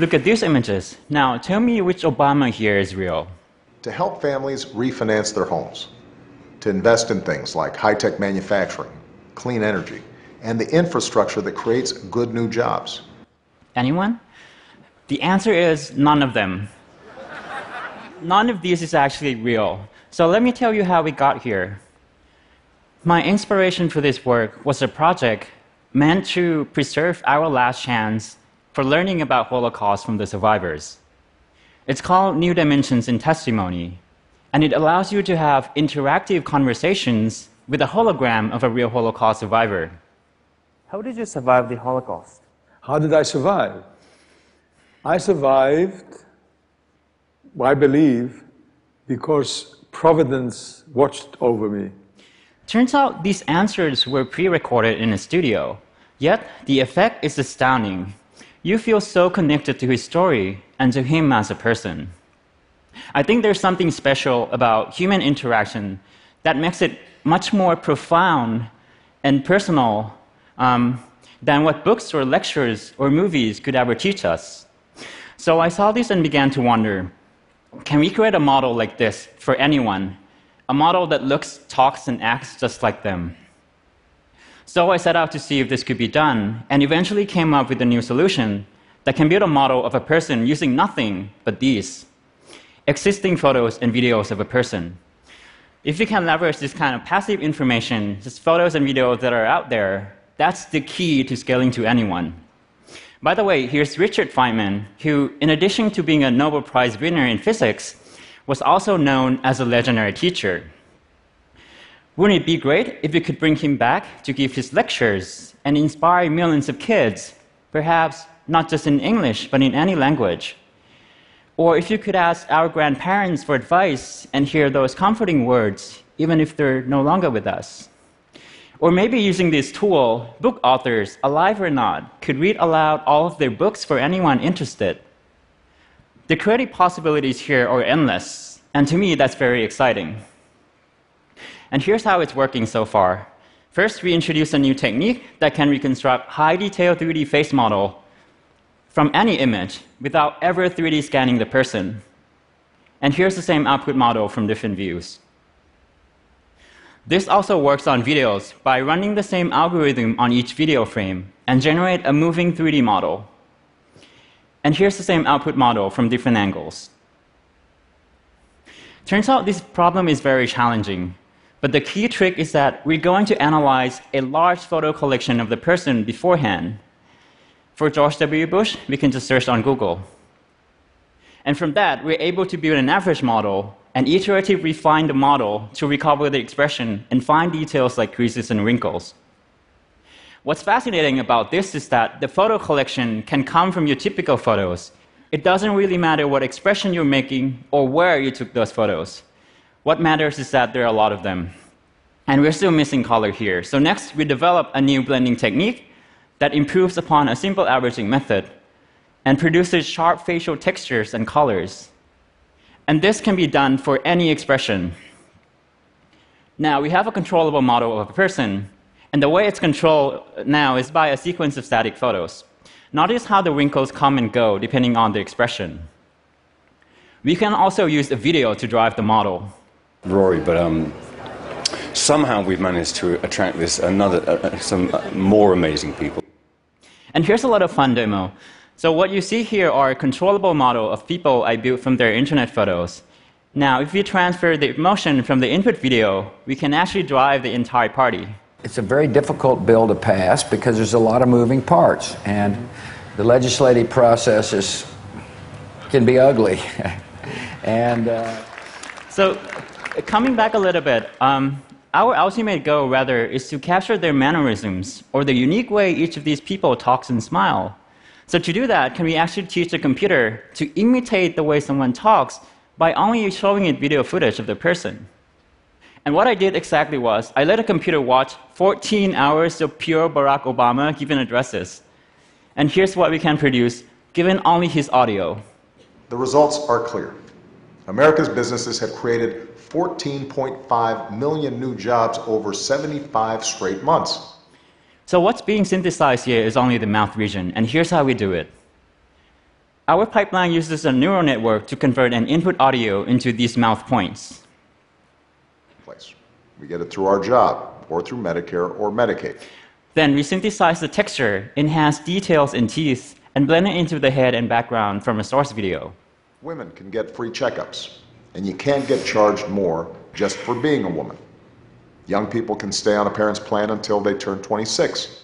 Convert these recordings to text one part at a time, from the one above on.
Look at these images. Now, tell me which Obama here is real. To help families refinance their homes, to invest in things like high tech manufacturing, clean energy, and the infrastructure that creates good new jobs. Anyone? The answer is none of them. none of these is actually real. So let me tell you how we got here. My inspiration for this work was a project meant to preserve our last chance for learning about Holocaust from the survivors. It's called New Dimensions in Testimony, and it allows you to have interactive conversations with a hologram of a real Holocaust survivor. How did you survive the Holocaust? How did I survive? I survived, I believe, because Providence watched over me. Turns out these answers were pre recorded in a studio, yet the effect is astounding. You feel so connected to his story and to him as a person. I think there's something special about human interaction that makes it much more profound and personal um, than what books or lectures or movies could ever teach us. So I saw this and began to wonder can we create a model like this for anyone a model that looks, talks, and acts just like them. So I set out to see if this could be done, and eventually came up with a new solution that can build a model of a person using nothing but these existing photos and videos of a person. If you can leverage this kind of passive information, just photos and videos that are out there, that's the key to scaling to anyone. By the way, here's Richard Feynman, who, in addition to being a Nobel Prize winner in physics, was also known as a legendary teacher. Wouldn't it be great if we could bring him back to give his lectures and inspire millions of kids, perhaps not just in English, but in any language? Or if you could ask our grandparents for advice and hear those comforting words, even if they're no longer with us. Or maybe using this tool, book authors, alive or not, could read aloud all of their books for anyone interested. The creative possibilities here are endless, and to me, that's very exciting. And here's how it's working so far. First, we introduce a new technique that can reconstruct high detail 3D face model from any image without ever 3D scanning the person. And here's the same output model from different views. This also works on videos by running the same algorithm on each video frame and generate a moving 3D model. And here's the same output model from different angles. Turns out this problem is very challenging, but the key trick is that we're going to analyze a large photo collection of the person beforehand. For George W. Bush, we can just search on Google. And from that, we're able to build an average model and iteratively refine the model to recover the expression and find details like creases and wrinkles. What's fascinating about this is that the photo collection can come from your typical photos. It doesn't really matter what expression you're making or where you took those photos. What matters is that there are a lot of them. And we're still missing color here. So next, we develop a new blending technique that improves upon a simple averaging method and produces sharp facial textures and colors. And this can be done for any expression. Now, we have a controllable model of a person, and the way it's controlled now is by a sequence of static photos. Notice how the wrinkles come and go depending on the expression. We can also use a video to drive the model. Rory, but um, somehow we've managed to attract this another uh, uh some uh, more amazing people. And here's a lot of fun demo. So what you see here are a controllable model of people I built from their internet photos. Now, if we transfer the motion from the input video, we can actually drive the entire party. It's a very difficult bill to pass because there's a lot of moving parts, and the legislative process is, can be ugly. and uh, so, coming back a little bit, um, our ultimate goal, rather, is to capture their mannerisms or the unique way each of these people talks and smile. So, to do that, can we actually teach the computer to imitate the way someone talks by only showing it video footage of the person? And what I did exactly was I let a computer watch 14 hours of pure Barack Obama giving addresses. And here's what we can produce given only his audio. The results are clear. America's businesses have created 14.5 million new jobs over 75 straight months. So, what's being synthesized here is only the mouth region, and here's how we do it. Our pipeline uses a neural network to convert an input audio into these mouth points. Place. We get it through our job, or through Medicare or Medicaid. Then we synthesize the texture, enhance details in teeth, and blend it into the head and background from a source video. Women can get free checkups, and you can't get charged more just for being a woman. Young people can stay on a parent's plan until they turn 26.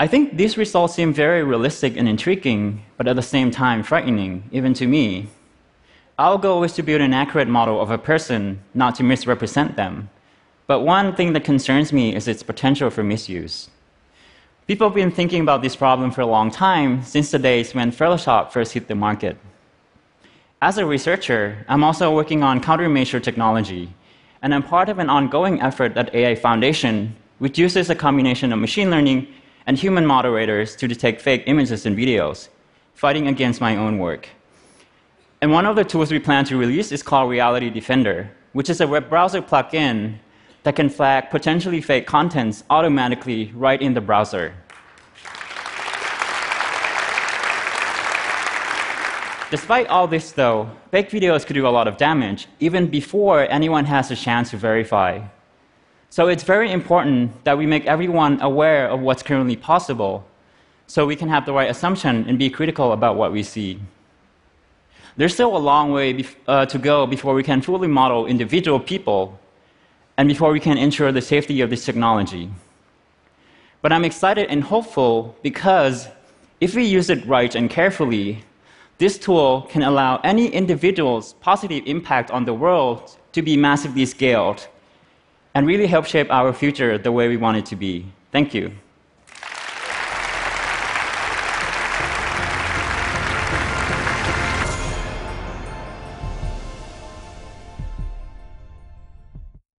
I think these results seem very realistic and intriguing, but at the same time frightening, even to me. Our goal is to build an accurate model of a person, not to misrepresent them. But one thing that concerns me is its potential for misuse. People have been thinking about this problem for a long time, since the days when Photoshop first hit the market. As a researcher, I'm also working on countermeasure technology, and I'm part of an ongoing effort at AI Foundation, which uses a combination of machine learning and human moderators to detect fake images and videos, fighting against my own work. And one of the tools we plan to release is called Reality Defender, which is a web browser plugin that can flag potentially fake contents automatically right in the browser. Despite all this, though, fake videos could do a lot of damage even before anyone has a chance to verify. So it's very important that we make everyone aware of what's currently possible so we can have the right assumption and be critical about what we see. There's still a long way uh, to go before we can fully model individual people and before we can ensure the safety of this technology. But I'm excited and hopeful because if we use it right and carefully, this tool can allow any individual's positive impact on the world to be massively scaled and really help shape our future the way we want it to be. Thank you.